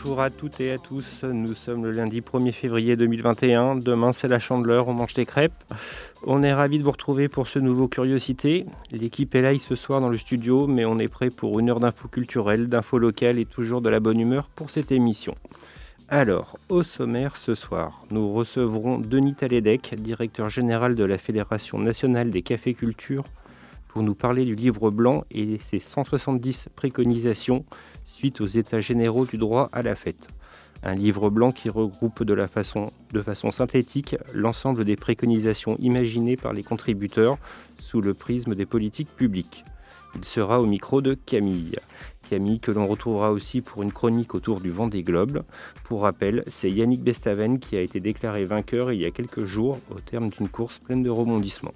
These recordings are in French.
Bonjour à toutes et à tous, nous sommes le lundi 1er février 2021, demain c'est la chandeleur, on mange des crêpes. On est ravis de vous retrouver pour ce nouveau Curiosité. L'équipe est là ce soir dans le studio, mais on est prêt pour une heure d'infos culturelles, d'infos locales et toujours de la bonne humeur pour cette émission. Alors, au sommaire ce soir, nous recevrons Denis Taledec, directeur général de la Fédération nationale des cafés culture, pour nous parler du livre blanc et ses 170 préconisations suite aux états généraux du droit à la fête. Un livre blanc qui regroupe de, façon, façon synthétique l'ensemble des préconisations imaginées par les contributeurs sous le prisme des politiques publiques. Il sera au micro de Camille. Camille que l'on retrouvera aussi pour une chronique autour du vent des globes. Pour rappel, c'est Yannick Bestaven qui a été déclaré vainqueur il y a quelques jours au terme d'une course pleine de rebondissements.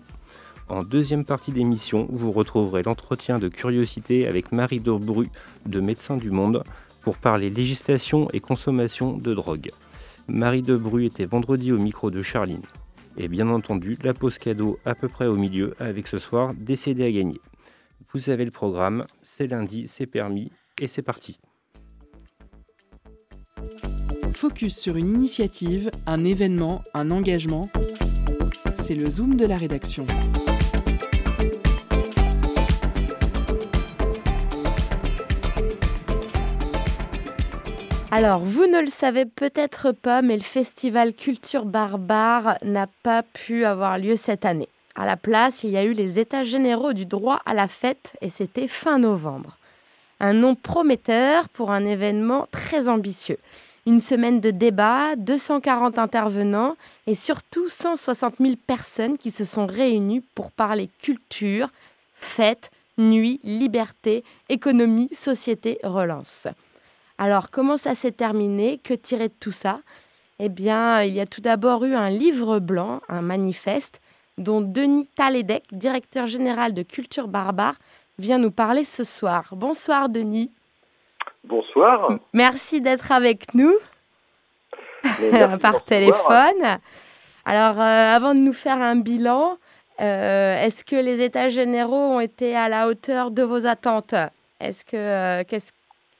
En deuxième partie d'émission, vous retrouverez l'entretien de curiosité avec Marie Dobru de Médecins du Monde pour parler législation et consommation de drogue. Marie Debru était vendredi au micro de Charline. Et bien entendu, la pause cadeau à peu près au milieu avec ce soir décédé à gagner. Vous avez le programme, c'est lundi, c'est permis et c'est parti. Focus sur une initiative, un événement, un engagement. C'est le zoom de la rédaction. Alors, vous ne le savez peut-être pas, mais le festival Culture Barbare n'a pas pu avoir lieu cette année. À la place, il y a eu les États généraux du droit à la fête et c'était fin novembre. Un nom prometteur pour un événement très ambitieux. Une semaine de débats, 240 intervenants et surtout 160 000 personnes qui se sont réunies pour parler culture, fête, nuit, liberté, économie, société, relance. Alors, comment ça s'est terminé? Que tirer de tout ça? Eh bien, il y a tout d'abord eu un livre blanc, un manifeste, dont Denis Taledec, directeur général de Culture Barbare, vient nous parler ce soir. Bonsoir, Denis. Bonsoir. Merci d'être avec nous par téléphone. Alors, euh, avant de nous faire un bilan, euh, est-ce que les États généraux ont été à la hauteur de vos attentes? Est-ce que euh, qu'est-ce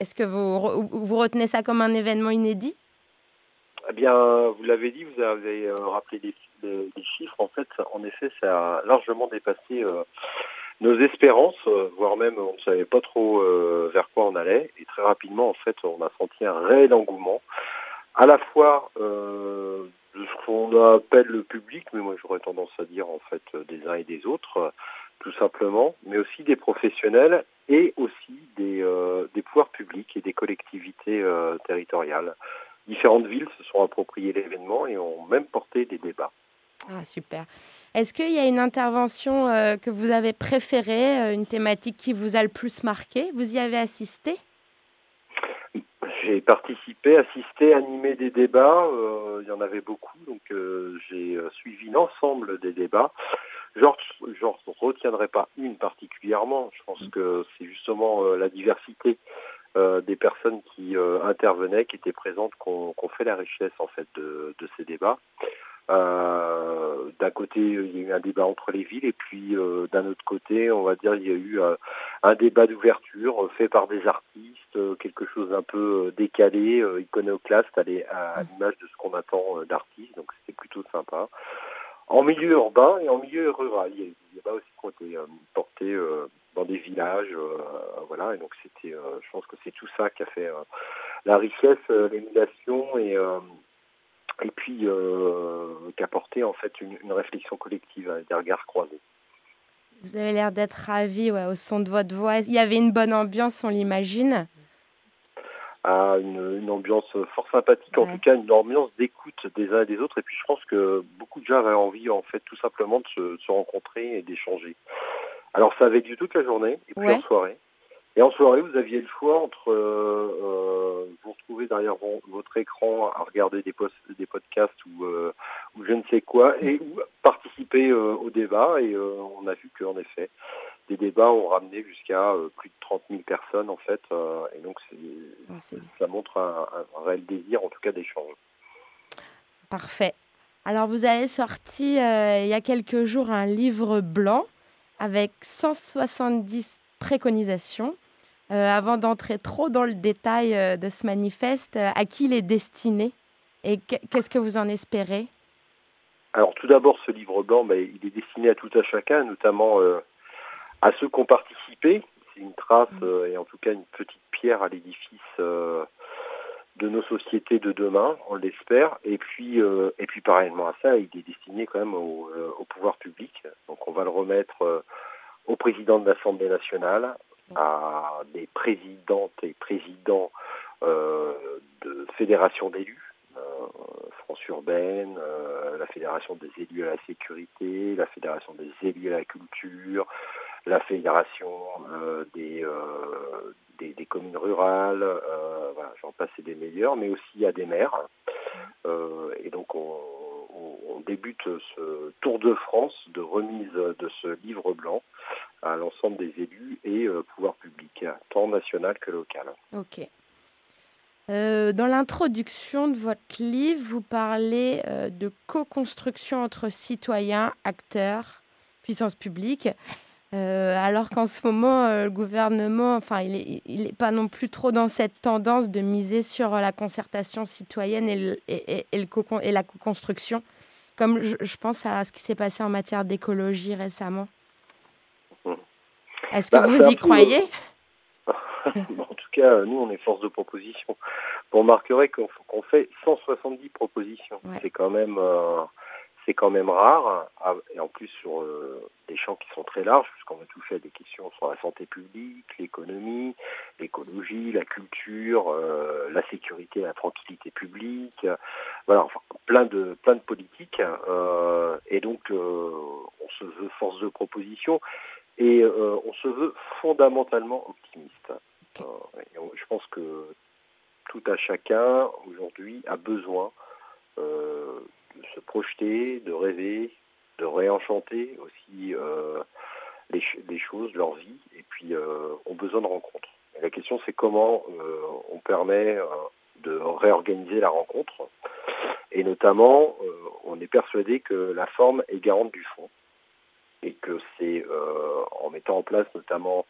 est-ce que vous, vous retenez ça comme un événement inédit? Eh bien, vous l'avez dit, vous avez euh, rappelé des, chiffres. En fait, en effet, ça a largement dépassé euh, nos espérances, euh, voire même on ne savait pas trop vers quoi on allait. Et très rapidement, en fait, on a senti un réel engouement, à la fois de ce qu'on appelle le public, mais moi j'aurais tendance à dire en fait des uns et des autres, tout simplement, mais aussi des professionnels et aussi des, euh, des pouvoirs publics et des collectivités euh, territoriales. Différentes villes se sont appropriées l'événement et ont même porté des débats. Ah, super. Est-ce qu'il y a une intervention euh, que vous avez préférée, une thématique qui vous a le plus marqué? Vous y avez assisté? J'ai participé, assisté, animé des débats. il y en avait beaucoup, donc j'ai suivi l'ensemble des débats. Genre, je ne retiendrai pas une particulièrement. Je pense que c'est justement euh, la diversité euh, des personnes qui euh, intervenaient, qui étaient présentes, qu'on fait la richesse en fait de, de ces débats. d'un côté, il y a eu un débat entre les villes, et puis d'un autre côté, on va dire, il y a eu un débat d'ouverture fait par des artistes, quelque chose d'un peu décalé, iconoclaste, à l'image de ce qu'on attend d'artistes. Donc c'était plutôt sympa en milieu urbain et en milieu rural. Il y a aussi qui ont été euh, portés euh, dans des villages, euh, voilà. Et donc c'était, je pense que c'est tout ça qui a fait la richesse, l'émulation et et puis qui a porté en fait une, réflexion collective, des regards croisés. Vous avez l'air d'être ravi au son de votre voix. Il y avait une bonne ambiance, on l'imagine à une, une, ambiance fort sympathique, en tout cas une ambiance d'écoute des uns et des autres. Et puis je pense que beaucoup de gens avaient envie, en fait, tout simplement de se, de se rencontrer et d'échanger. Alors ça avait lieu toute la journée et puis en soirée. Et en soirée, vous aviez le choix entre euh, euh, vous retrouver derrière votre écran à regarder des, des podcasts ou, ou je ne sais quoi et ou participer au débat. Et on a vu qu'en effet, des débats ont ramené jusqu'à plus de 30 000 personnes en fait. et donc ah, ça montre un, un, réel désir en tout cas d'échange. Parfait. Alors vous avez sorti il y a quelques jours un livre blanc avec 170 préconisations. Euh, avant d'entrer trop dans le détail euh, de ce manifeste, euh, à qui il est destiné et qu'est-ce que vous en espérez? Alors tout d'abord, ce livre blanc, ben, il est destiné à tout à chacun, notamment à ceux qui ont participé. C'est une trace mmh. et en tout cas une petite pierre à l'édifice de nos sociétés de demain, on l'espère. Et puis, et puis parallèlement à ça, il est destiné quand même au, au pouvoir public. Donc on va le remettre au président de l'Assemblée nationale, à des présidentes et présidents euh, de fédérations d'élus, euh, France urbaine, euh, la fédération des élus à la sécurité, la fédération des élus à la culture, la fédération des, des, communes rurales, j'en passe des meilleurs, mais aussi à des maires. et donc on, on, débute ce tour de France de remise de ce livre blanc à l'ensemble des élus et euh, pouvoir public, tant national que local. Ok. Euh, dans l'introduction de votre livre, vous parlez euh, de co-construction entre citoyens, acteurs, puissance publique, alors qu'en ce moment, le gouvernement, enfin, il n'est pas non plus trop dans cette tendance de miser sur la concertation citoyenne et, et, et, le et la co-construction, comme je, je, pense à ce qui s'est passé en matière d'écologie récemment. Est-ce que bah, vous y croyez? En tout cas, nous, on est force de proposition. Vous remarquerez qu'on fait 170 propositions. C'est quand même... Euh, c'est quand même rare, ah, et en plus sur euh, des champs qui sont très larges, puisqu'on va toucher à des questions sur la santé publique, l'économie, l'écologie, la culture, euh, la sécurité, la tranquillité publique, voilà, enfin, plein de plein de politiques, et donc on se veut force de proposition, et euh, on se veut fondamentalement optimiste. Euh, je pense que tout à chacun aujourd'hui a besoin euh, se projeter, de rêver, de réenchanter aussi les, les, choses, leur vie, et puis ont besoin de rencontres. La question c'est comment on permet de réorganiser la rencontre, et notamment on est persuadé que la forme est garante du fond et que c'est euh, en mettant en place notamment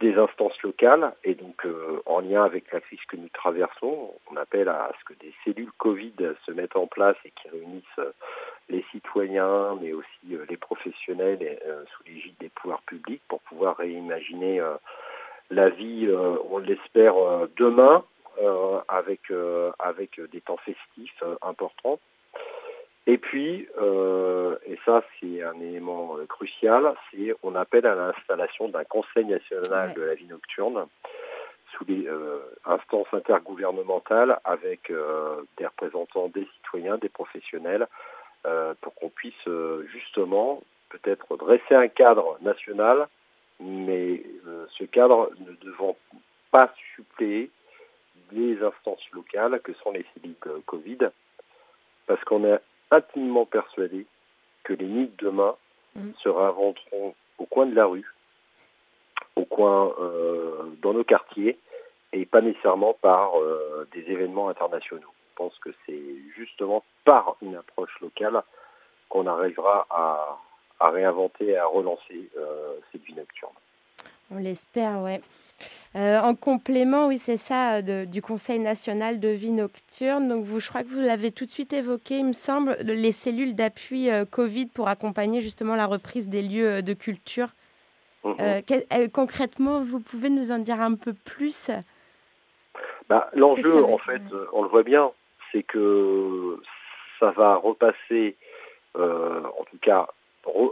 des instances locales et donc euh, en lien avec la crise que nous traversons, on appelle à ce que des cellules Covid se mettent en place et qui réunissent euh, les citoyens mais aussi les professionnels sous l'égide des pouvoirs publics pour pouvoir réimaginer la vie, on l'espère, demain avec, avec des temps festifs importants. Et puis, euh, et ça c'est un élément euh, crucial, c'est on appelle à l'installation d'un Conseil national de la vie nocturne sous les euh, instances intergouvernementales avec des représentants des citoyens, des professionnels, pour qu'on puisse justement peut-être dresser un cadre national, mais ce cadre ne devant pas suppléer les instances locales que sont les cellules Covid, parce qu'on est intimement persuadé que les nids de demain mm. se réinventeront au coin de la rue, au coin euh, dans nos quartiers, et pas nécessairement par euh, des événements internationaux. Je pense que c'est justement par une approche locale qu'on arrivera à, à, réinventer et à relancer euh, cette vie nocturne. On l'espère, ouais. Euh, en complément, oui, c'est ça, euh, du Conseil national de vie nocturne. Donc, vous, je crois que vous l'avez tout de suite évoqué, il me semble, les cellules d'appui euh, Covid pour accompagner justement la reprise des lieux de culture. Mhm. concrètement, vous pouvez nous en dire un peu plus? Bah, L'enjeu, en fait, on le voit bien, c'est que ça va repasser, en tout cas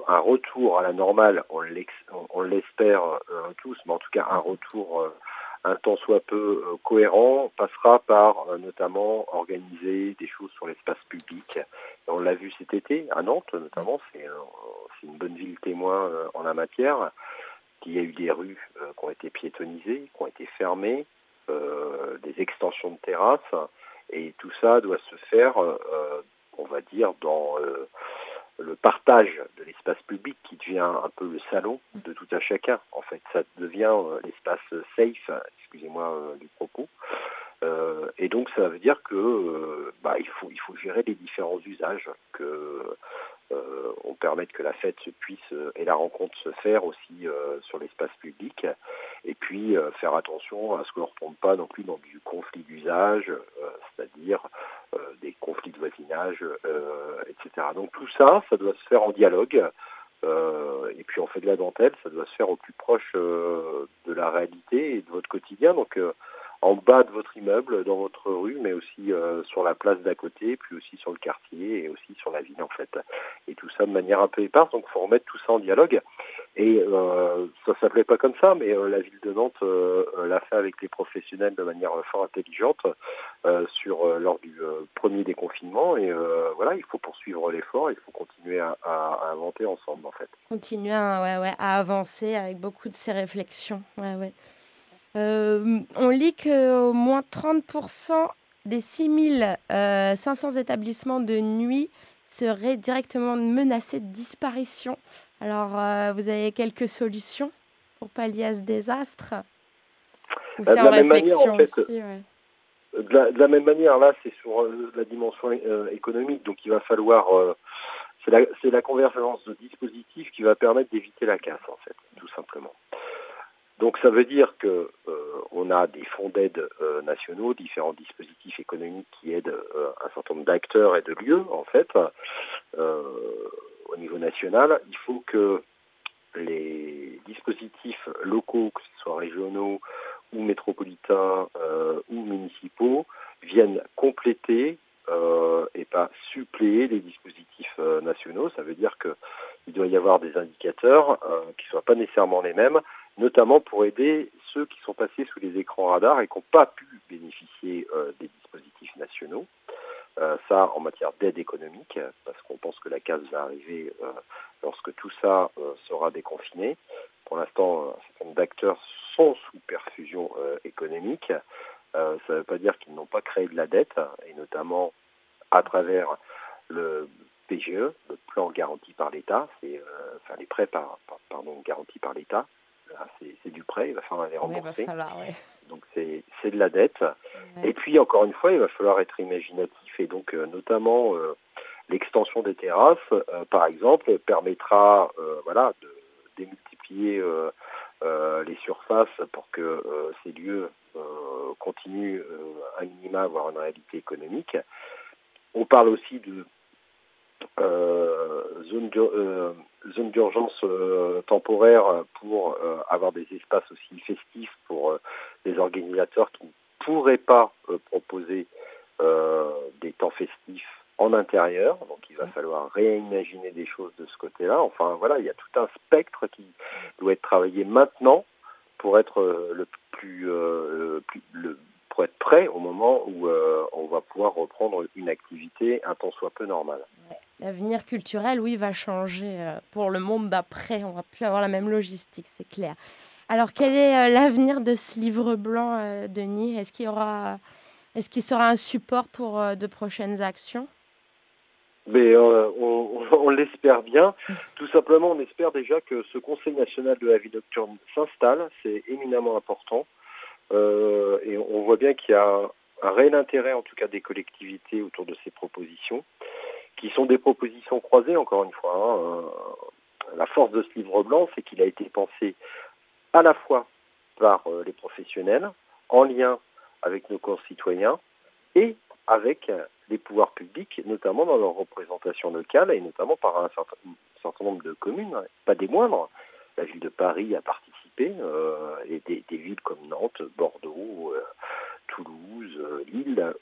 un retour à la normale, on l'espère euh, tous, mais en tout cas un retour euh, un tant soit peu euh, cohérent passera par notamment organiser des choses sur l'espace public. on l'a vu cet été à Nantes notamment, c'est une bonne ville témoin en la matière. Il y a eu des rues qui ont été piétonnisées, qui ont été fermées. des extensions de terrasses, et tout ça doit se faire, on va dire, dans le partage de l'espace public qui devient un peu le salon de tout un chacun. En fait, ça devient l'espace safe, excusez-moi du propos, euh, et donc ça veut dire que euh, bah, il faut il faut gérer les différents usages, que euh, on permette que la fête se puisse et la rencontre se faire aussi sur l'espace public, et puis faire attention à ce qu'on ne retombe pas non plus dans du conflit d'usage, c'est-à-dire des conflits de voisinage, etc. Donc tout ça, ça doit se faire en dialogue. et puis on fait de la dentelle, ça doit se faire au plus proche de la réalité et de votre quotidien. Donc en bas de votre immeuble, dans votre rue, mais aussi euh, sur la place d'à côté, puis aussi sur le quartier et aussi sur la ville en fait. Et tout ça de manière un peu éparse, donc il faut remettre tout ça en dialogue. Et euh, ça s'appelait pas comme ça, mais euh, la ville de Nantes euh, l'a fait avec les professionnels de manière fort intelligente sur lors du premier déconfinement. Et voilà, il faut poursuivre l'effort, il faut continuer à, inventer ensemble en fait. Continuer à, à avancer avec beaucoup de ces réflexions. Ouais, ouais. Euh, on lit que au moins 30% des 6500 euh, établissements de nuit seraient directement menacés de disparition. Alors, euh, vous avez quelques solutions pour pallier à ce désastre? Ou c'est en réflexion aussi de, la, même manière, là, c'est sur la dimension économique, donc il va falloir. c'est la, la, convergence de dispositifs qui va permettre d'éviter la casse, en fait, tout simplement. Donc ça veut dire que euh, on a des fonds d'aide euh, nationaux, différents dispositifs économiques qui aident euh, un certain nombre d'acteurs et de lieux en fait au niveau national. Il faut que les dispositifs locaux, que ce soit régionaux ou métropolitains ou municipaux, viennent compléter et pas suppléer les dispositifs nationaux. Ça veut dire qu'il doit y avoir des indicateurs qui ne soient pas nécessairement les mêmes notamment pour aider ceux qui sont passés sous les écrans radars et qui n'ont pas pu bénéficier euh, des dispositifs nationaux. Euh, ça en matière d'aide économique, parce qu'on pense que la case va arriver euh, lorsque tout ça sera déconfiné. Pour l'instant, un certain nombre d'acteurs sont sous perfusion économique. ça ne veut pas dire qu'ils n'ont pas créé de la dette, et notamment à travers le PGE, le plan garanti par l'État, c'est enfin les prêts par, pardon, garantis par l'État, c'est du prêt, il va falloir les rembourser. Donc c'est de la dette. Et puis encore une fois, il va falloir être imaginatif et donc euh, notamment euh, l'extension des terrasses, euh, par exemple, permettra voilà de démultiplier les surfaces pour que ces lieux continuent à minima à avoir une réalité économique. On parle aussi de zone zone d'urgence euh, temporaire pour euh, avoir des espaces aussi festifs pour les euh, organisateurs qui ne pourraient pas proposer des temps festifs en intérieur. Donc il va falloir réimaginer des choses de ce côté-là. Enfin voilà, il y a tout un spectre qui doit être travaillé maintenant pour être le plus, le plus le, pour être prêt au moment où on va pouvoir reprendre une activité un temps soit peu normale. L'avenir culturel, oui, va changer euh, pour le monde d'après. On va plus avoir la même logistique, c'est clair. Alors, quel est euh, l'avenir de ce livre blanc, euh, Denis? Est-ce qu'il aura, est-ce qu'il sera un support pour de prochaines actions? Mais on, l'espère bien. Tout simplement, on espère déjà que ce Conseil national de la vie nocturne s'installe. C'est éminemment important. et on voit bien qu'il y a un réel intérêt, en tout cas des collectivités, autour de ces propositions qui sont des propositions croisées, encore une fois. Hein. Euh, la force de ce livre blanc, c'est qu'il a été pensé à la fois par euh, les professionnels, en lien avec nos concitoyens et avec les pouvoirs publics, notamment dans leur représentation locale et notamment par un certain, nombre de communes, pas des moindres. La ville de Paris a participé euh, et des, villes comme Nantes, Bordeaux, Toulouse, Lille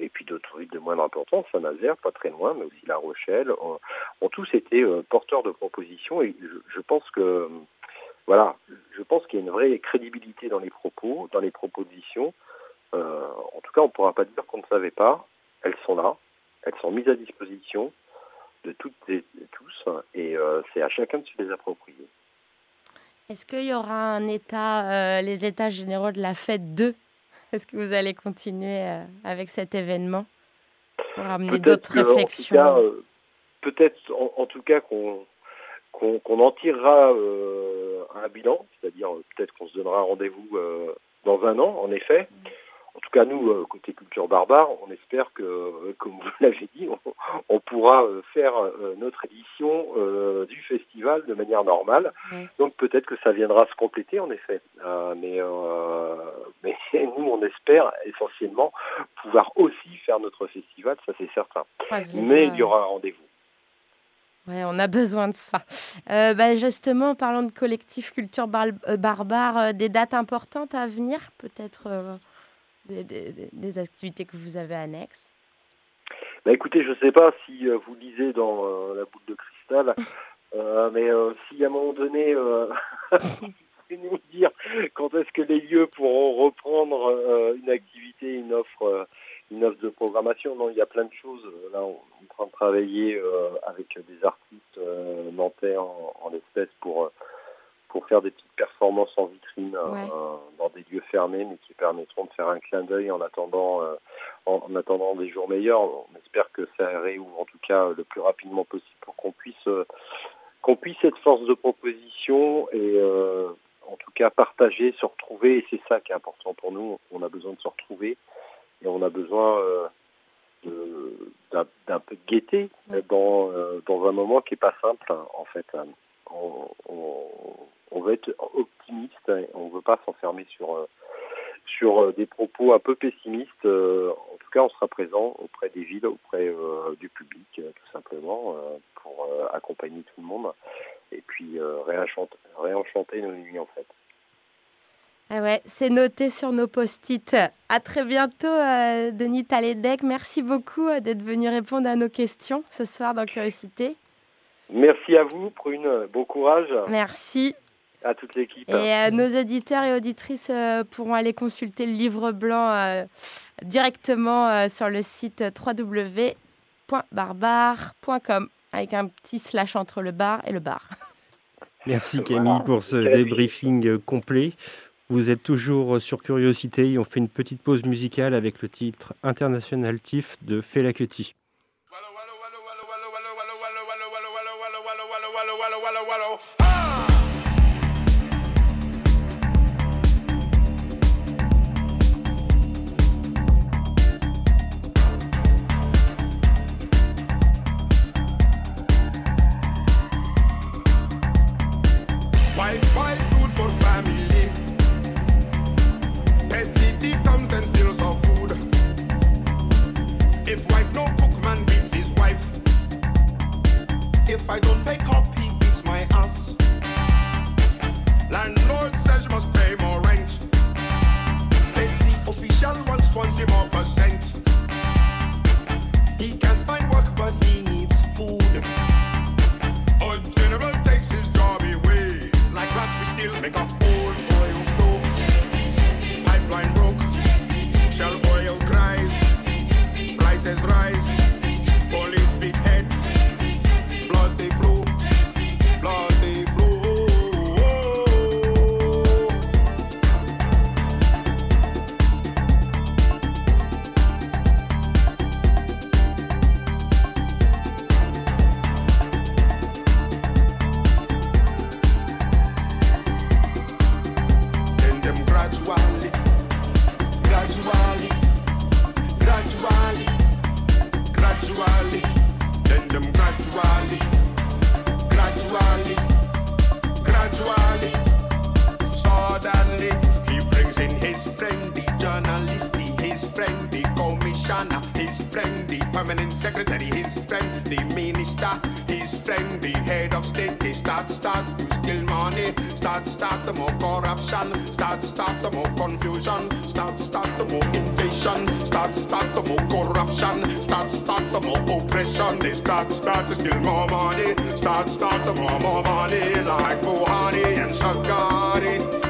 et puis d'autres villes de moindre importance, Saint-Nazaire, pas très loin, mais aussi La Rochelle, ont, tous été euh, porteurs de propositions et je, pense que voilà, je pense qu'il y a une vraie crédibilité dans les propos, dans les propositions. Euh, en tout cas, on ne pourra pas dire qu'on ne savait pas. Elles sont là, elles sont mises à disposition de toutes et tous, et euh, c'est à chacun de se les approprier. Est-ce qu'il y aura état, les états généraux de la fête 2 Est-ce que vous allez continuer avec cet événement pour amener d'autres réflexions Peut-être en, tout cas qu'on qu'on en tirera euh, un bilan, c'est-à-dire peut-être qu'on se donnera rendez-vous euh, dans un an, en effet. En tout cas, nous, euh, côté culture barbare, on espère que, comme vous l'avez dit, on, pourra faire notre édition du festival de manière normale. Donc peut-être que ça viendra se compléter, en effet. mais, mais nous, on espère essentiellement pouvoir aussi faire notre festival, ça c'est certain. mais il y aura un rendez-vous on a besoin de ça. Euh, bah, justement, parlant de collectif culture euh, barbare, euh, des dates importantes à venir, peut-être des, activités que vous avez annexes bah, Écoutez, je ne sais pas si vous lisez dans la boule de cristal, mais si à un moment donné, vous nous dire quand est-ce que les lieux pourront reprendre une activité, une offre une offre de programmation. Non, il y a plein de choses. Là, on est en train de travailler euh, avec des artistes euh, nantais en, en pour euh, pour faire des petites performances en vitrine dans des lieux fermés, mais qui permettront de faire un clin d'œil en attendant en, attendant des jours meilleurs. On espère que ça réouvre en tout cas le plus rapidement possible pour qu'on puisse qu'on puisse être force de proposition et en tout cas partager, se retrouver. Et c'est ça qui est important pour nous. On a besoin de se retrouver et on a besoin euh, d'un peu de gaieté dans, euh, dans un moment qui n'est pas simple en fait. On, on, veut être optimiste, on ne veut pas s'enfermer sur, euh, sur des propos un peu pessimistes. En tout cas, on sera présent auprès des villes, auprès du public, tout simplement, pour accompagner tout le monde et puis réenchanter, réenchanter nos nuits en fait. Ah ouais, c'est noté sur nos post-it. À très bientôt, euh, Denis Taledec. Merci beaucoup euh, d'être venu répondre à nos questions ce soir dans Curiosité. Merci à vous, Prune. Bon courage. Merci. À toute l'équipe. Et euh, nos auditeurs et auditrices pourront aller consulter le livre blanc directement sur le site www.barbare.com avec un petit slash entre le bar et le bar. Merci Camille pour ce débriefing complet. Vous êtes toujours sur Curiosité et on fait une petite pause musicale avec le titre International Tiff de Fela Kuti. I more oppression. They start, start to steal more money. Start, start to more, more money. Like Buhari and Shagari.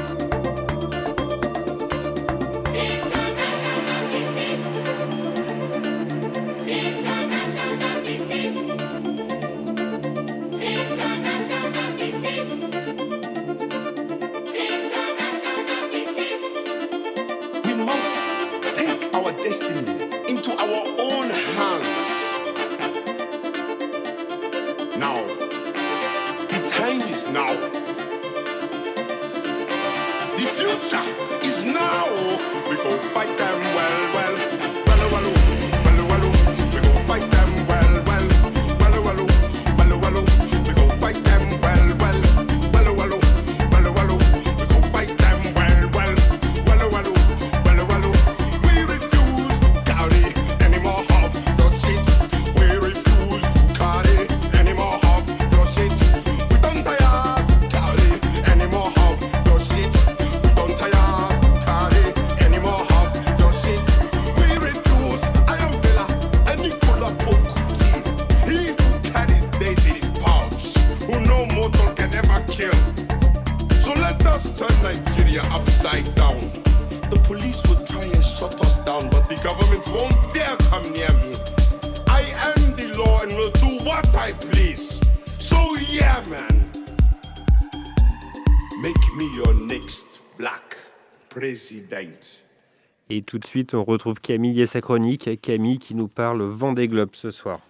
Tout de suite, on retrouve Camille et sa chronique. Camille qui nous parle Vendée Globe ce soir.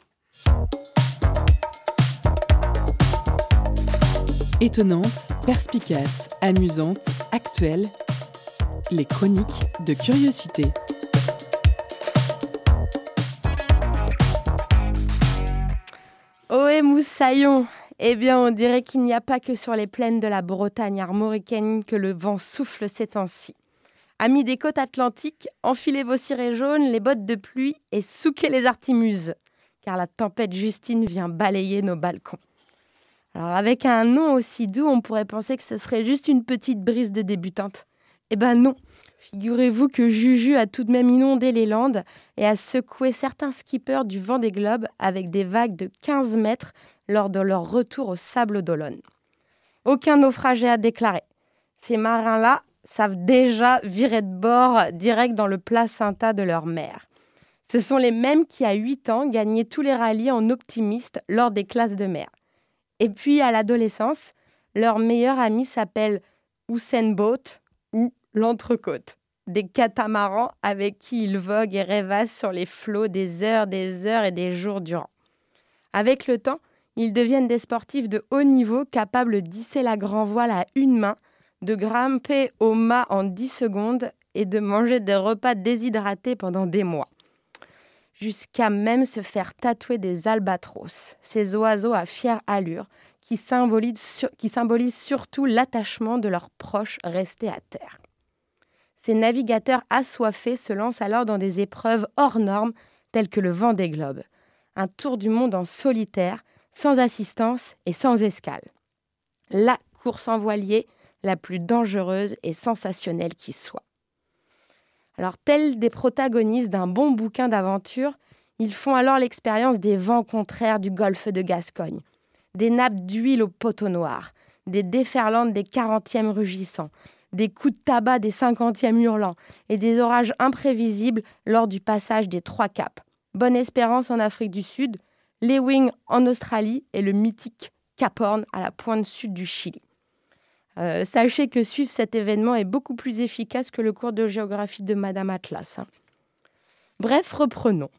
Étonnante, perspicace, amusante, actuelle, les chroniques de curiosité. Ohé moussaillon Eh bien, on dirait qu'il n'y a pas que sur les plaines de la Bretagne armoricaine que le vent souffle ces temps-ci. Amis des côtes atlantiques, enfilez vos cirés jaunes, les bottes de pluie et souquez les artimuses, car la tempête Justine vient balayer nos balcons. Alors, avec un nom aussi doux, on pourrait penser que ce serait juste une petite brise de débutante. Eh ben non Figurez-vous que Juju a tout de même inondé les Landes et a secoué certains skippers du vent des globes avec des vagues de 15 mètres lors de leur retour au Sable d'Olonne. Aucun naufragé à déclarer. Ces marins-là savent déjà virer de bord direct dans le placenta de leur mère. Ce sont les mêmes qui, à 8 ans, gagnaient tous les rallyes en optimiste lors des classes de mer. Et puis, à l'adolescence, leur meilleur ami s'appelle Usain Bolt ou l'entrecôte. Des catamarans avec qui ils voguent et rêvassent sur les flots des heures, des heures et des jours durant. Avec le temps, ils deviennent des sportifs de haut niveau capables d'hisser la grand voile à une main, de grimper au mât en 10 secondes et de manger des repas déshydratés pendant des mois. Jusqu'à même se faire tatouer des albatros, ces oiseaux à fière allure qui symbolisent, qui surtout l'attachement de leurs proches restés à terre. Ces navigateurs assoiffés se lancent alors dans des épreuves hors normes telles que le vent des globes, un tour du monde en solitaire, sans assistance et sans escale. La course en voilier la plus dangereuse et sensationnelle qui soit. Alors, tels des protagonistes d'un bon bouquin d'aventure, ils font alors l'expérience des vents contraires du golfe de Gascogne, des nappes d'huile au poteau noir, des déferlantes des 40e rugissants, des coups de tabac des 50e hurlants et des orages imprévisibles lors du passage des trois caps. Bonne Espérance en Afrique du Sud, Lewing en Australie et le mythique Cap Horn à la pointe sud du Chili. Euh, sachez que suivre cet événement est beaucoup plus efficace que le cours de géographie de Madame Atlas. hein. Bref, reprenons.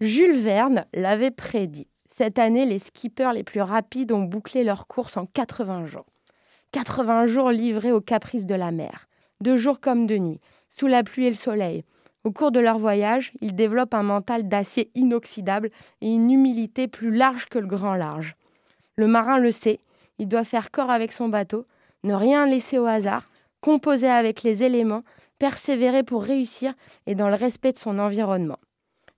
Jules Verne l'avait prédit. Cette année, les skippers les plus rapides ont bouclé leur course en 80 jours. 80 jours livrés aux caprices de la mer, de jour comme de nuit, sous la pluie et le soleil. Au cours de leur voyage, ils développent un mental d'acier inoxydable et une humilité plus large que le grand large. Le marin le sait, il doit faire corps avec son bateau, ne rien laisser au hasard, composer avec les éléments, persévérer pour réussir et dans le respect de son environnement.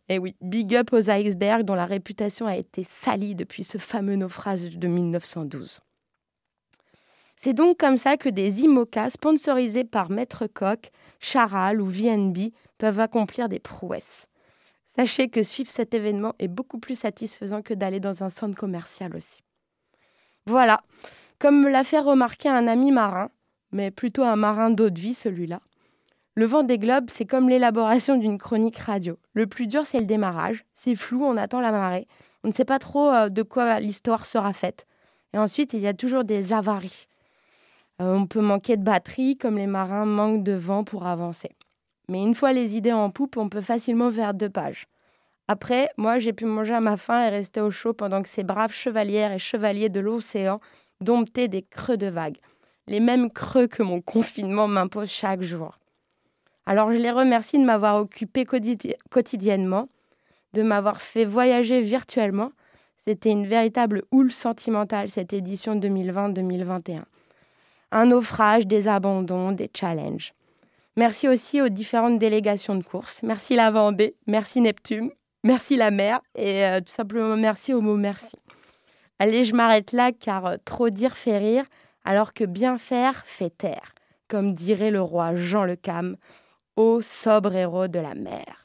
Et oui, big up aux icebergs dont la réputation a été salie depuis ce fameux naufrage de 1912. C'est donc comme ça que des IMOCA sponsorisés par Maître Coq, Charal ou VNB peuvent accomplir des prouesses. Sachez que suivre cet événement est beaucoup plus satisfaisant que d'aller dans un centre commercial aussi. Voilà, comme me l'a fait remarquer un ami marin, mais plutôt un marin d'eau de vie celui-là. Le vent des globes, c'est comme l'élaboration d'une chronique radio. Le plus dur, c'est le démarrage. C'est flou, on attend la marée. On ne sait pas trop euh, de quoi l'histoire sera faite. Et ensuite, il y a toujours des avaries. Euh, on peut manquer de batterie, comme les marins manquent de vent pour avancer. Mais une fois les idées en poupe, on peut facilement faire deux pages. Après, moi, j'ai pu manger à ma faim et rester au chaud pendant que ces braves chevalières et chevaliers de l'océan domptaient des creux de vagues. Les mêmes creux que mon confinement m'impose chaque jour. Alors je les remercie de m'avoir occupé quotidiennement, de m'avoir fait voyager virtuellement. C'était une véritable houle sentimentale cette édition 2020-2021. Un naufrage, des abandons, des challenges. Merci aussi aux différentes délégations de course. Merci la Vendée, merci Neptune, merci la mer et euh, tout simplement merci au mot merci. Allez, je m'arrête là car euh, trop dire fait rire alors que bien faire fait taire, comme dirait le roi Jean le Cam, ô sobre héros de la mer.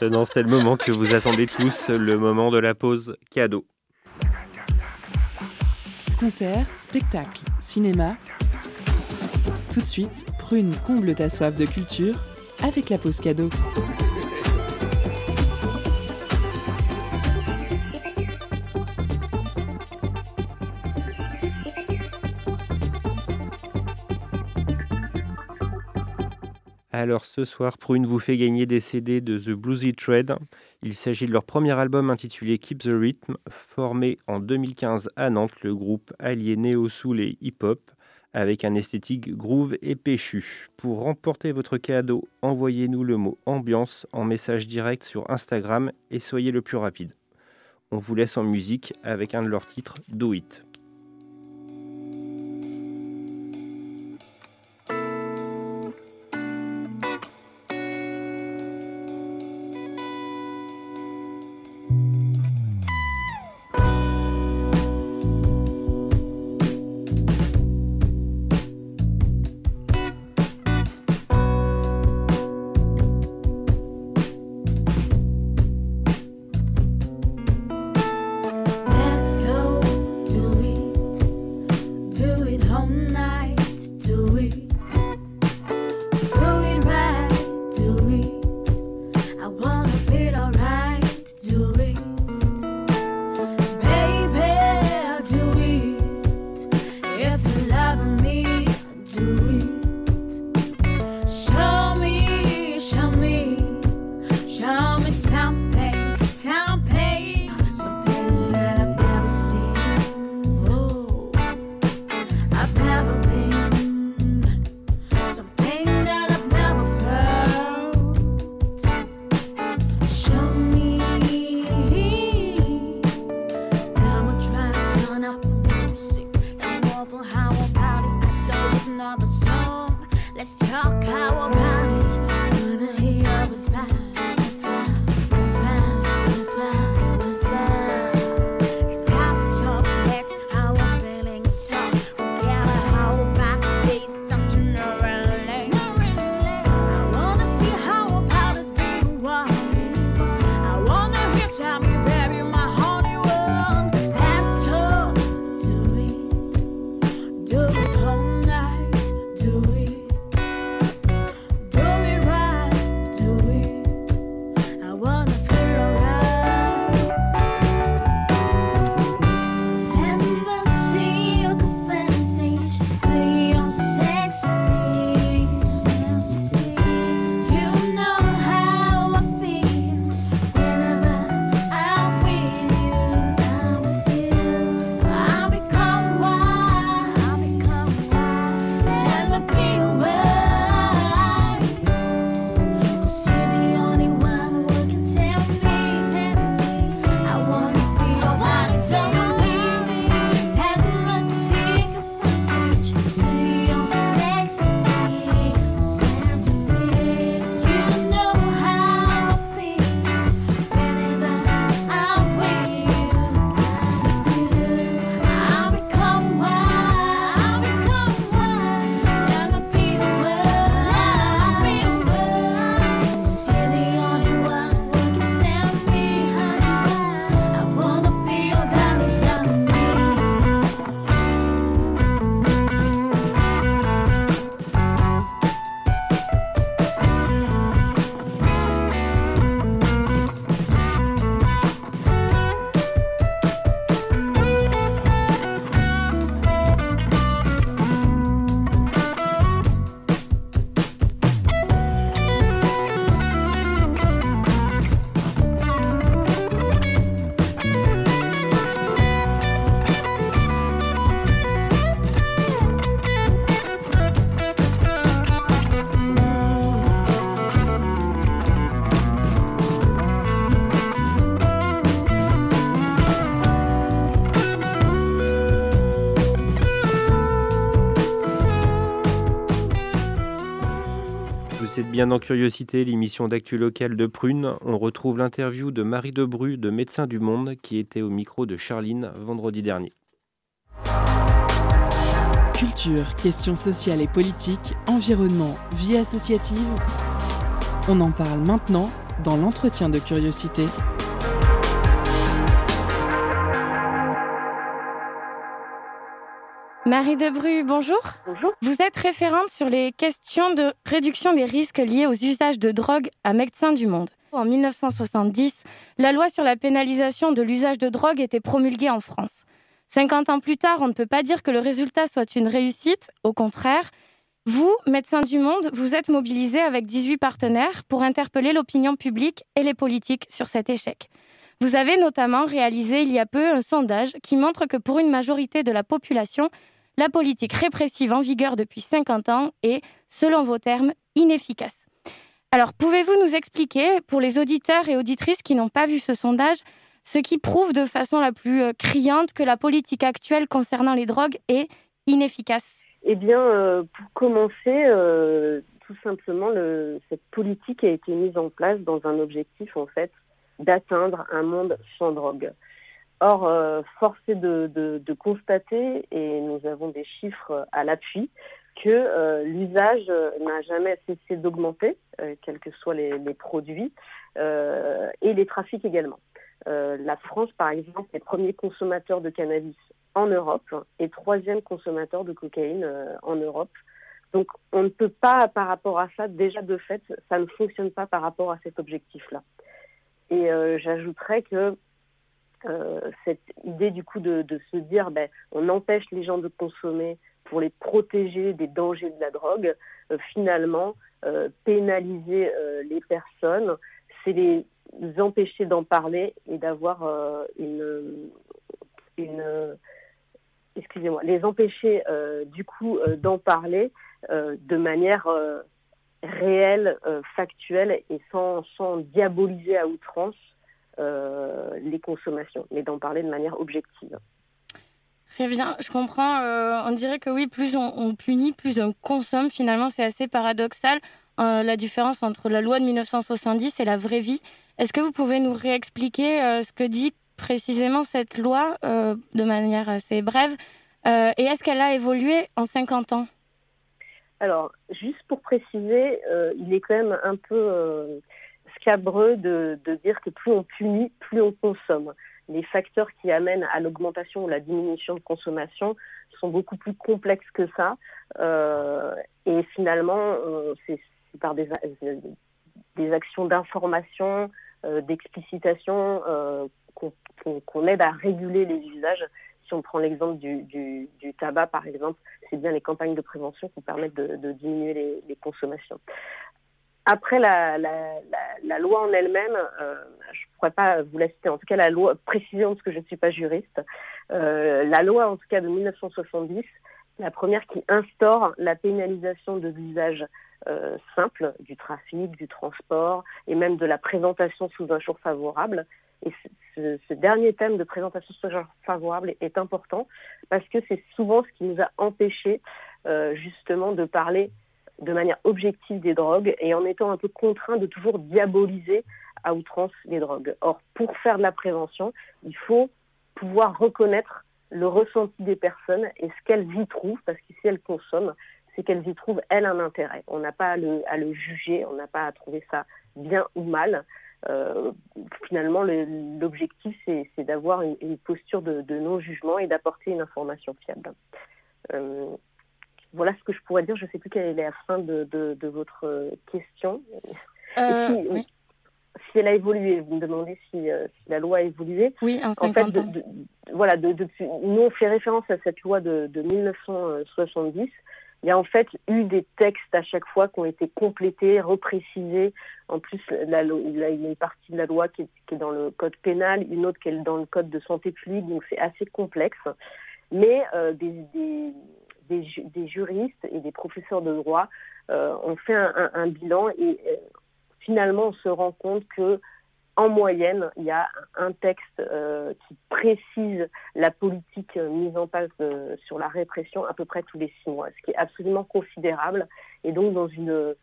Maintenant, c'est le moment que vous attendez tous, le moment de la pause cadeau. Concert, spectacle, cinéma. Tout de suite, Prune comble ta soif de culture avec la pause cadeau. Alors ce soir, Prune vous fait gagner des CD de The Bluesy Thread. Il s'agit de leur premier album intitulé Keep the Rhythm, formé en 2015 à Nantes, le groupe allié néo-soul et hip-hop avec un esthétique groove et péchu. Pour remporter votre cadeau, envoyez-nous le mot ambiance en message direct sur Instagram et soyez le plus rapide. On vous laisse en musique avec un de leurs titres, Do It. Dans Curiosité, l'émission d'actu locale de Prune. On retrouve l'interview de Marie Debru de Médecins du Monde qui était au micro de Charline vendredi dernier. Culture, questions sociales et politiques, environnement, vie associative. On en parle maintenant dans l'entretien de curiosité. Marie Debru, bonjour. Bonjour. Vous êtes référente sur les questions de réduction des risques liés aux usages de drogue à Médecins du Monde. En 1970, la loi sur la pénalisation de l'usage de drogue était promulguée en France. 50 ans plus tard, on ne peut pas dire que le résultat soit une réussite, au contraire. Vous, Médecins du Monde, vous êtes mobilisés avec 18 partenaires pour interpeller l'opinion publique et les politiques sur cet échec. Vous avez notamment réalisé il y a peu un sondage qui montre que pour une majorité de la population, la politique répressive en vigueur depuis 50 ans est, selon vos termes, inefficace. Alors, pouvez-vous nous expliquer, pour les auditeurs et auditrices qui n'ont pas vu ce sondage, ce qui prouve de façon la plus euh, criante que la politique actuelle concernant les drogues est inefficace? Eh bien, euh, pour commencer, euh, tout simplement, le, cette politique a été mise en place dans un objectif, en fait, d'atteindre un monde sans drogue. Or, euh, force est de, de, de, constater, et nous avons des chiffres à l'appui, que euh, l'usage n'a jamais cessé d'augmenter, euh, quels que soient les, les produits, euh, et les trafics également. Euh, la France, par exemple, est premier consommateur de cannabis en Europe et troisième consommateur de cocaïne euh, en Europe. Donc, on ne peut pas, par rapport à ça, déjà de fait, ça ne fonctionne pas par rapport à cet objectif-là. Et euh, j'ajouterais que euh, cette idée du coup de, se dire ben, on empêche les gens de consommer pour les protéger des dangers de la drogue, euh, finalement, euh, pénaliser euh, les personnes, c'est les empêcher d'en parler et d'avoir euh, une, excusez-moi, les empêcher du coup d'en parler de manière réelle, factuelle et sans, diaboliser à outrance. euh, les consommations, mais d'en parler de manière objective. Très bien, je comprends. Euh, on dirait que oui, plus on, on, punit, plus on consomme. Finalement, c'est assez paradoxal euh, la différence entre la loi de 1970 et la vraie vie. Est-ce que vous pouvez nous réexpliquer euh, ce que dit précisément cette loi euh, de manière assez brève Et est-ce qu'elle a évolué en 50 ans? Alors, juste pour préciser, il est quand même un peu scabreux de, dire que plus on punit, plus on consomme. Les facteurs qui amènent à l'augmentation ou la diminution de consommation sont beaucoup plus complexes que ça. Euh, et finalement, c'est par des, actions d'information, euh, d'explicitation euh, qu'on qu aide à réguler les usages. Si on prend l'exemple du, tabac, par exemple, c'est bien les campagnes de prévention qui permettent de, diminuer les consommations. Après la, la, la, la, loi en elle-même, euh, je ne pourrais pas vous la citer, en tout cas la loi, précision parce que je ne suis pas juriste, euh, la loi en tout cas de 1970, la première qui instaure la pénalisation de l'usage euh, simple du trafic, du transport et même de la présentation sous un jour favorable. Et ce, ce, dernier thème de présentation sous un jour favorable est important parce que c'est souvent ce qui nous a empêché euh, justement de parler de manière objective des drogues et en étant un peu contraint de toujours diaboliser à outrance les drogues. Or, pour faire de la prévention, il faut pouvoir reconnaître le ressenti des personnes et ce qu'elles y trouvent, parce que si elles consomment, c'est qu'elles y trouvent, elles, un intérêt. On n'a pas à le, juger, on n'a pas à trouver ça bien ou mal. Euh, finalement, l'objectif, c'est d'avoir une, posture de, de non-jugement et d'apporter une information fiable. Euh, voilà ce que je pourrais dire. Je ne sais plus quelle est la fin de, de, de votre question. Euh, si, oui. si, elle a évolué, vous me demandez si, euh, si la loi a évolué. Oui, en 50 en fait, de, voilà, depuis, nous on fait référence à cette loi de, 1970. Il y a en fait eu des textes à chaque fois qui ont été complétés, reprécisés. En plus, la, la, il y a une partie de la loi qui est, qui est, dans le code pénal, une autre qui est dans le code de santé publique, donc c'est assez complexe. Mais euh, des, des des, juristes et des professeurs de droit euh, ont fait un, bilan et euh, finalement on se rend compte que en moyenne, il y a un texte euh, qui précise la politique mise en place sur la répression à peu près tous les six mois, ce qui est absolument considérable. Et donc dans une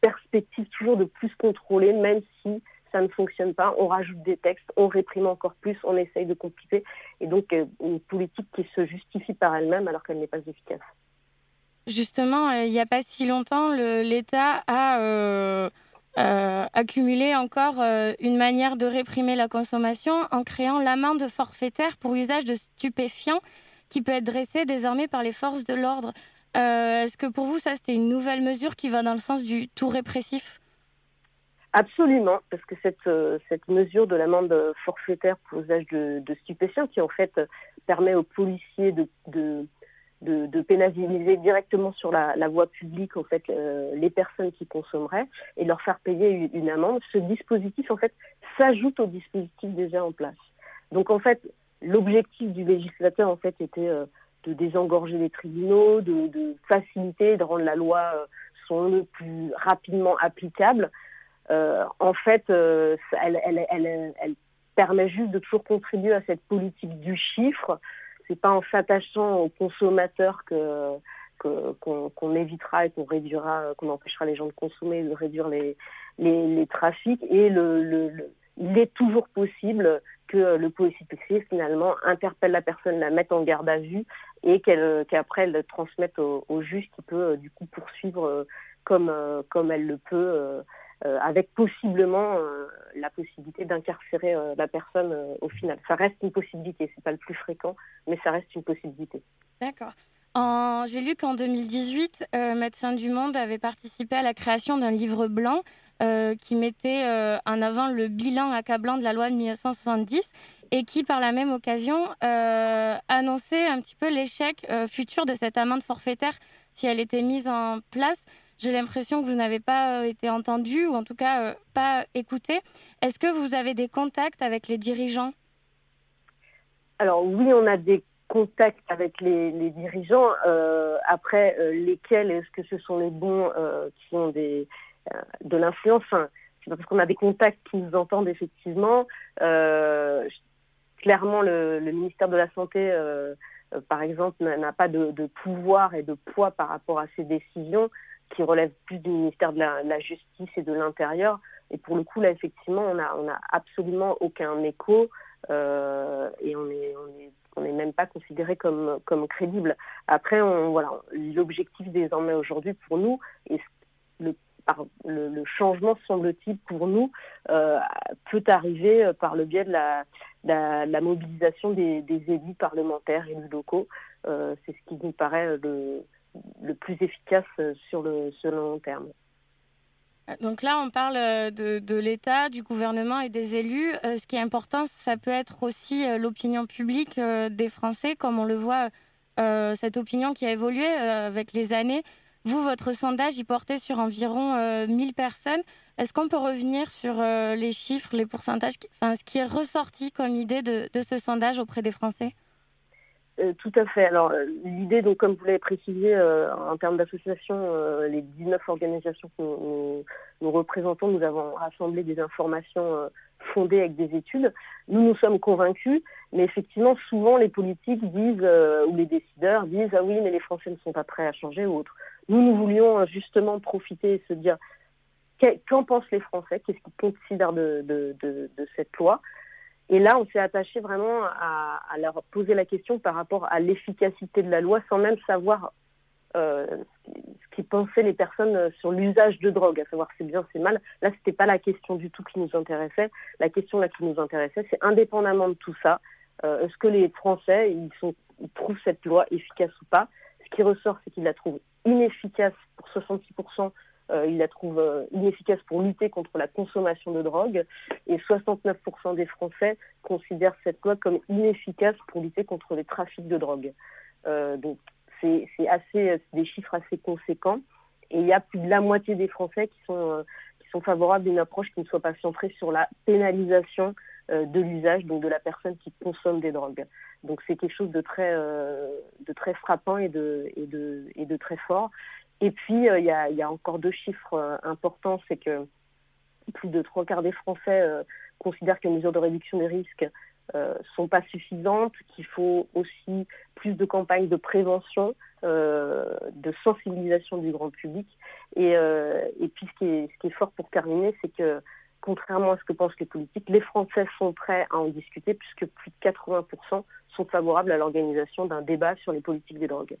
perspective toujours de plus contrôler, même si ça ne fonctionne pas, on rajoute des textes, on réprime encore plus, on essaye de compliquer, et donc euh, une politique qui se justifie par elle-même alors qu'elle n'est pas efficace. Justement, euh, il n'y a pas si longtemps, l'État a euh, accumulé encore une manière de réprimer la consommation en créant l'amende forfaitaire pour usage de stupéfiants qui peut être dressée désormais par les forces de l'ordre. Est-ce que pour vous, ça, c'était une nouvelle mesure qui va dans le sens du tout répressif? Absolument, parce que cette, euh, cette mesure de l'amende forfaitaire pour usage de, de stupéfiants, qui en fait permet aux policiers de, de, de, de pénaliser directement sur la, la voie publique en fait euh, les personnes qui consommeraient et leur faire payer une, amende, ce dispositif en fait s'ajoute au dispositif déjà en place. Donc en fait, l'objectif du législateur en fait était euh, de désengorger les tribunaux, de, faciliter, de rendre la loi euh, son le plus rapidement applicable. Euh, en fait, euh, elle, permet juste de toujours contribuer à cette politique du chiffre. C'est pas en s'attachant aux consommateurs que qu'on évitera et qu'on réduira, qu'on empêchera les gens de consommer, de réduire les les, trafics. Et le, le, il est toujours possible que le policier finalement interpelle la personne, la mette en garde à vue et qu'après elle le transmette au, au juge qui peut euh, du coup poursuivre comme comme elle le peut. Euh, avec possiblement euh, la possibilité d'incarcérer euh, la personne au final. Ça reste une possibilité, c'est pas le plus fréquent, mais ça reste une possibilité. D'accord. J'ai lu qu'en 2018, euh, Médecins du Monde avait participé à la création d'un livre blanc qui mettait en avant le bilan accablant de la loi de 1970 et qui, par la même occasion, annonçait un petit peu l'échec futur de cette amende forfaitaire si elle était mise en place. J'ai l'impression que vous n'avez pas euh, été entendu ou en tout cas euh, pas écouté. Est-ce que vous avez des contacts avec les dirigeants? Alors oui, on a des contacts avec les, dirigeants. Euh, après, lesquels est-ce que ce sont les bons qui ont de l'influence? Enfin, C'est parce qu'on a des contacts qui nous entendent effectivement. Clairement, le, ministère de la Santé, par exemple, n'a n'a pas de, de pouvoir et de poids par rapport à ces décisions qui relèvent plus du ministère de la, Justice et de l'Intérieur. Et pour le coup, là, effectivement, on a, on a absolument aucun écho euh, et on est, on est, on n'est même pas considéré comme, comme crédible. Après, voilà, l'objectif désormais aujourd'hui pour nous, et le, le, changement, semble-t-il, pour nous, euh, peut arriver par le biais de la, la, mobilisation des, des élus parlementaires, élus locaux. Euh, C'est ce qui nous paraît le, le plus efficace euh, sur le, sur long terme. Donc là, on parle euh, de, l'État, du gouvernement et des élus. Euh, ce qui est important, ça peut être aussi euh, l'opinion publique euh, des Français, comme on le voit, euh, cette opinion qui a évolué euh, avec les années. Vous, votre sondage, il portait sur environ euh, 1000 personnes. Est-ce qu'on peut revenir sur euh, les chiffres, les pourcentages, enfin, ce qui est ressorti comme idée de ce sondage auprès des Français? Euh, tout à fait. Alors euh, l'idée, donc comme vous l'avez précisé, euh, en termes d'association, les 19 organisations que nous, représentons, nous avons rassemblé des informations fondées avec des études. Nous nous sommes convaincus, mais effectivement, souvent les politiques disent ou les décideurs disent ah oui, mais les Français ne sont pas prêts à changer ou autre. Nous, nous voulions justement profiter et se dire qu'en pensent les Français, qu'est-ce qu'ils considèrent de cette loi? Et là, on s'est attaché vraiment à, leur poser la question par rapport à l'efficacité de la loi, sans même savoir euh, ce qui- ce qu'ils pensaient les personnes euh, sur l'usage de drogue, à savoir c'est bien, c'est mal. Là, c'était pas la question du tout qui nous intéressait. La question là qui nous intéressait, c'est indépendamment de tout ça, euh, est-ce que les Français ils trouvent cette loi efficace ou pas? Ce qui ressort, c'est qu'ils la trouvent inefficace pour 66%. Euh, ils la trouvent euh, inefficace pour lutter contre la consommation de drogue et 69% des Français considèrent cette loi comme inefficace pour lutter contre les trafics de drogue. Euh, donc c'est des chiffres assez conséquents et il y a plus de la moitié des Français qui sont sont favorables à une approche qui ne soit pas centrée sur la pénalisation de l'usage donc de la personne qui consomme des drogues. Donc c'est quelque chose de très de très frappant et de et de et de très fort. Et puis euh, il y, a, encore deux chiffres euh, importants, c'est que plus de trois quarts des Français euh, considèrent que les mesures de réduction des risques euh, sont pas suffisantes, qu'il faut aussi plus de campagnes de prévention, de sensibilisation du grand public. Et, et puis ce qui, est, ce qui est fort pour terminer, c'est que contrairement à ce que pensent les politiques, les Français sont prêts à en discuter puisque plus de 80% sont favorables à l'organisation d'un débat sur les politiques des drogues.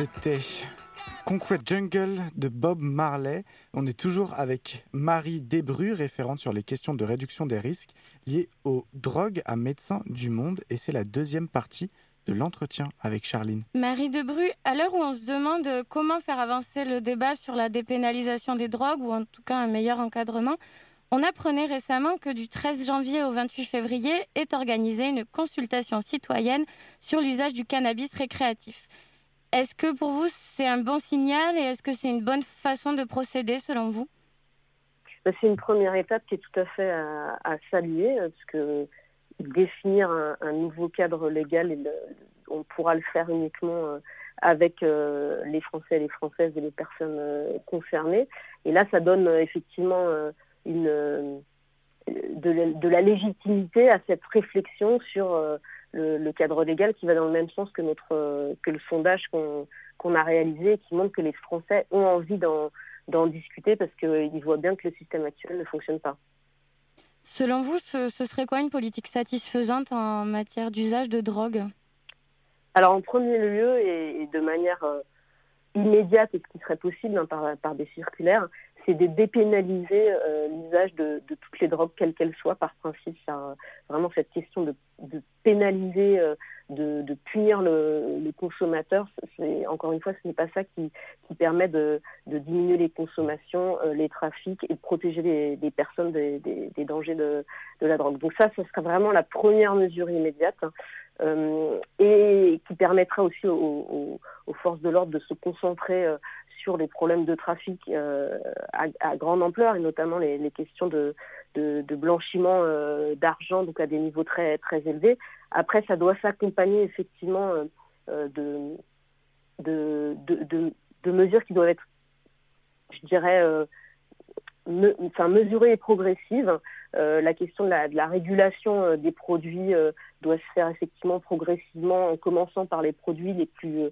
C'était Concrete Jungle de Bob Marley. On est toujours avec Marie Desbru, référente sur les questions de réduction des risques liés aux drogues à Médecins du Monde. Et c'est la deuxième partie de l'entretien avec Charline. Marie Debru, à l'heure où on se demande comment faire avancer le débat sur la dépénalisation des drogues, ou en tout cas un meilleur encadrement, on apprenait récemment que du 13 janvier au 28 février est organisée une consultation citoyenne sur l'usage du cannabis récréatif. Est-ce que pour vous c'est un bon signal et est-ce que c'est une bonne façon de procéder selon vous? Ben, C'est une première étape qui est tout à fait à, saluer, euh, parce que définir un, nouveau cadre légal, et le- on pourra le faire uniquement euh, avec euh, les Français, les Françaises et les personnes euh, concernées. Et là, ça donne euh, effectivement euh, une, euh, de, la- légitimité à cette réflexion sur euh, le, le cadre légal qui va dans le même sens que, notre, euh, que le sondage qu'on a réalisé et qui montre que les Français ont envie d'en d'en discuter parce qu'ils voient bien que le système actuel ne fonctionne pas. Selon vous, ce, ce serait quoi une politique satisfaisante en matière d'usage de drogue? Alors en premier lieu et, et de manière euh, immédiate et ce qui serait possible hein, par, par des circulaires, c'est de dépénaliser euh, l'usage de, toutes les drogues, quelles qu'elles soient, par principe. Ça, vraiment cette question de, pénaliser, euh, de, punir le, consommateur, c'est, encore une fois, ce n'est pas ça qui, permet de, diminuer les consommations, euh, les trafics et de protéger les, personnes des, dangers de, la drogue. Donc ça, ce serait vraiment la première mesure immédiate. hein, et qui permettra aussi aux, forces de l'ordre de se concentrer sur les problèmes de trafic euh, à, grande ampleur et notamment les, questions de, blanchiment euh, d'argent donc à des niveaux très très élevés. Après, ça doit s'accompagner effectivement euh, de, de, de, de- mesures qui doivent être, je dirais, enfin, mesurées et progressives. La question de la, régulation des produits doit se faire effectivement progressivement en commençant par les produits les plus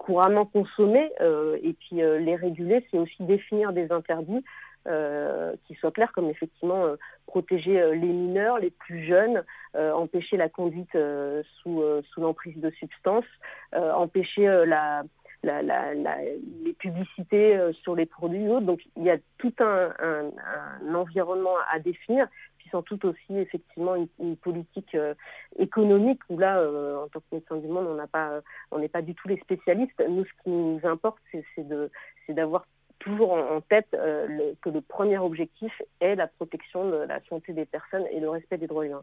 couramment consommés euh, et puis euh, les réguler, c'est aussi définir des interdits euh, qui soient clairs comme effectivement protéger les mineurs, les plus jeunes, empêcher la conduite sous, sous l'emprise de substances, empêcher la, les publicités sur les produits et autres. Donc il y a tout un environnement à définir, puis sans tout aussi effectivement une, politique euh, économique où là, euh, en tant que médecin du monde, on n'a pas, on n'est pas du tout les spécialistes. Nous, ce qui nous importe, c'est de, c'est d'avoir toujours en, tête euh, que le premier objectif est la protection de la santé des personnes et le respect des droits humains.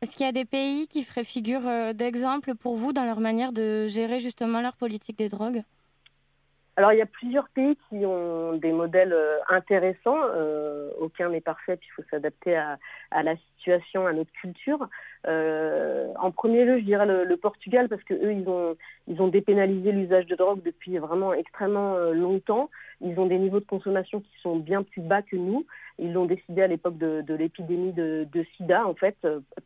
Est-ce qu'il y a des pays qui feraient figure euh, d'exemple pour vous dans leur manière de gérer justement leur politique des drogues? Alors il y a plusieurs pays qui ont des modèles euh, intéressants. Euh, aucun n'est parfait, puis il faut s'adapter à, la situation, à notre culture. Euh, en premier lieu, je dirais le, Portugal parce que eux, ils ont, dépénalisé l'usage de drogue depuis vraiment extrêmement longtemps. Ils ont des niveaux de consommation qui sont bien plus bas que nous. Ils l'ont décidé à l'époque de, l'épidémie de, de SIDA, en fait,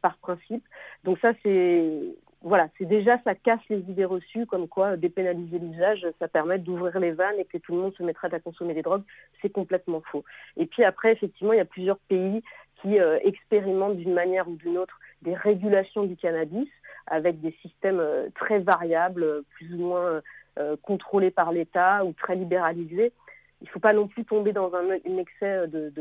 par principe. Donc ça, c'est voilà, c'est déjà ça casse les idées reçues, comme quoi dépénaliser l'usage, ça permet d'ouvrir les vannes et que tout le monde se mettra à consommer des drogues. C'est complètement faux. Et puis après, effectivement, il y a plusieurs pays qui euh, expérimentent d'une manière ou d'une autre des régulations du cannabis avec des systèmes euh, très variables, plus ou moins euh, contrôlés par l'État ou très libéralisés. Il ne faut pas non plus tomber dans un, excès de-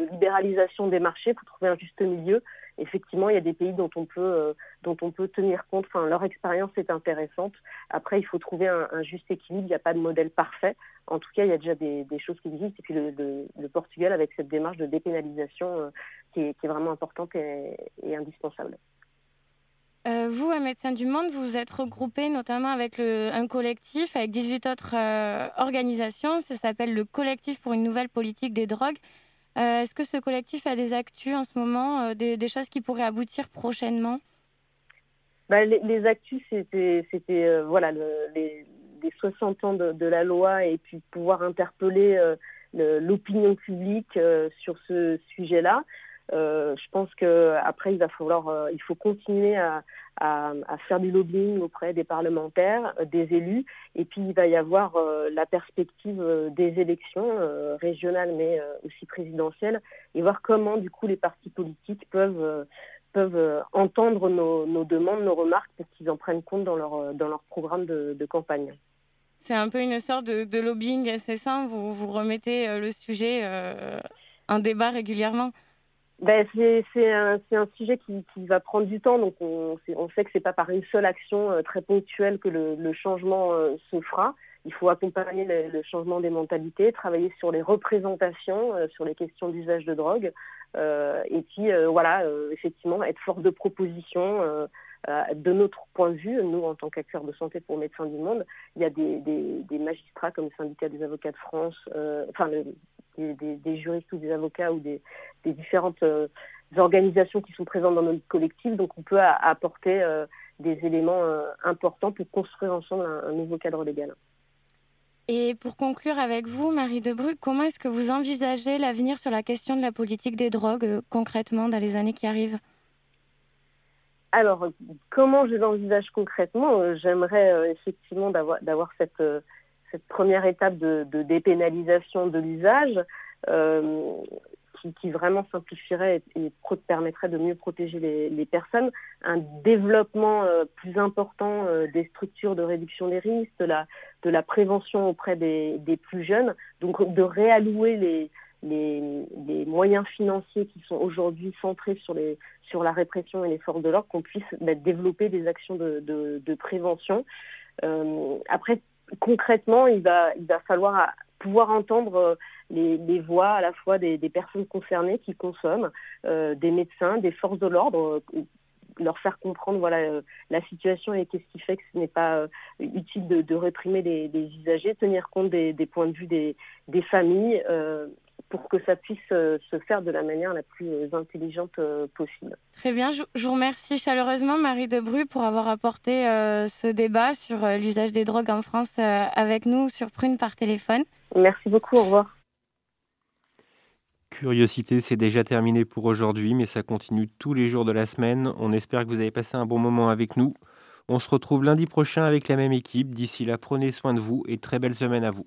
de- libéralisation des marchés pour trouver un juste milieu. Effectivement, il y a des pays dont on peut, euh, dont on peut tenir compte. Enfin, leur expérience est intéressante. Après, il faut trouver un, un juste équilibre. Il n'y a pas de modèle parfait. En tout cas, il y a déjà des, choses qui existent. Et puis le, Portugal avec cette démarche de dépénalisation euh, qui, est, vraiment importante et, indispensable. Euh, vous, à Médecins du Monde, vous êtes regroupé notamment avec le- un collectif, avec 18 autres organisations. Ça s'appelle le Collectif pour une nouvelle politique des drogues. Euh, Est-ce que ce collectif a des actus en ce moment, euh, des, choses qui pourraient aboutir prochainement? Bah, les, les actus, c'était, euh, voilà, le- les, les 60 ans de, la loi et puis pouvoir interpeller le- l'opinion publique sur ce sujet-là. Euh, je pense que après il va falloir, euh, il faut continuer à, faire du lobbying auprès des parlementaires, euh, des élus, et puis il va y avoir la perspective des élections régionales mais aussi présidentielles, et voir comment du coup les partis politiques peuvent peuvent entendre nos, demandes, nos remarques pour qu'ils en prennent compte dans leur, dans leur programme de, campagne. C'est un peu une sorte de, lobbying incessant. Vous, vous remettez le sujet euh, en débat régulièrement? Ben, c'est un, un sujet qui, qui va prendre du temps, donc on, on sait que c'est pas par une seule action euh, très ponctuelle que le, le changement euh, se fera. Il faut accompagner le, le changement des mentalités, travailler sur les représentations, euh, sur les questions d'usage de drogue, euh, et puis euh, voilà, euh, effectivement, être fort de proposition. Euh, de notre point de vue, nous en tant qu'acteurs de santé pour Médecins du Monde, il y a des, magistrats comme le syndicat des avocats de France, euh, enfin des, juristes ou des avocats ou des, différentes euh, organisations qui sont présentes dans notre collectif. Donc on peut apporter des éléments importants pour construire ensemble un, nouveau cadre légal. Et pour conclure avec vous, Marie Debru, comment est-ce que vous envisagez l'avenir sur la question de la politique des drogues concrètement dans les années qui arrivent? Alors, comment je l'envisage concrètement Euh, J'aimerais euh, effectivement d'avoir euh, cette première étape de, dépénalisation de l'usage qui, vraiment simplifierait et, permettrait de mieux protéger les, personnes, un développement plus important des structures de réduction des risques, de la, prévention auprès des plus jeunes, donc de réallouer les, les, moyens financiers qui sont aujourd'hui centrés sur, les, sur la répression et les forces de l'ordre, qu'on puisse bah, développer des actions de, de, prévention. Euh, après, concrètement, il va, il va falloir à- pouvoir entendre euh, les, les voix à la fois des, des personnes concernées qui consomment, euh, des médecins, des forces de l'ordre, euh, leur faire comprendre voilà euh, la situation et qu'est-ce qui fait que ce n'est pas euh, utile de, réprimer les, les usagers, tenir compte des, points de vue des, des familles euh, pour que ça puisse euh, se faire de la manière la plus euh, intelligente euh, possible. Très bien, je, je vous remercie chaleureusement Marie Debru pour avoir apporté euh, ce débat sur euh, l'usage des drogues en France euh, avec nous sur Prune par téléphone. Merci beaucoup, au revoir. Curiosité, c'est déjà terminé pour aujourd'hui, mais ça continue tous les jours de la semaine. On espère que vous avez passé un bon moment avec nous. On se retrouve lundi prochain avec la même équipe. D'ici là, prenez soin de vous et très belle semaine à vous.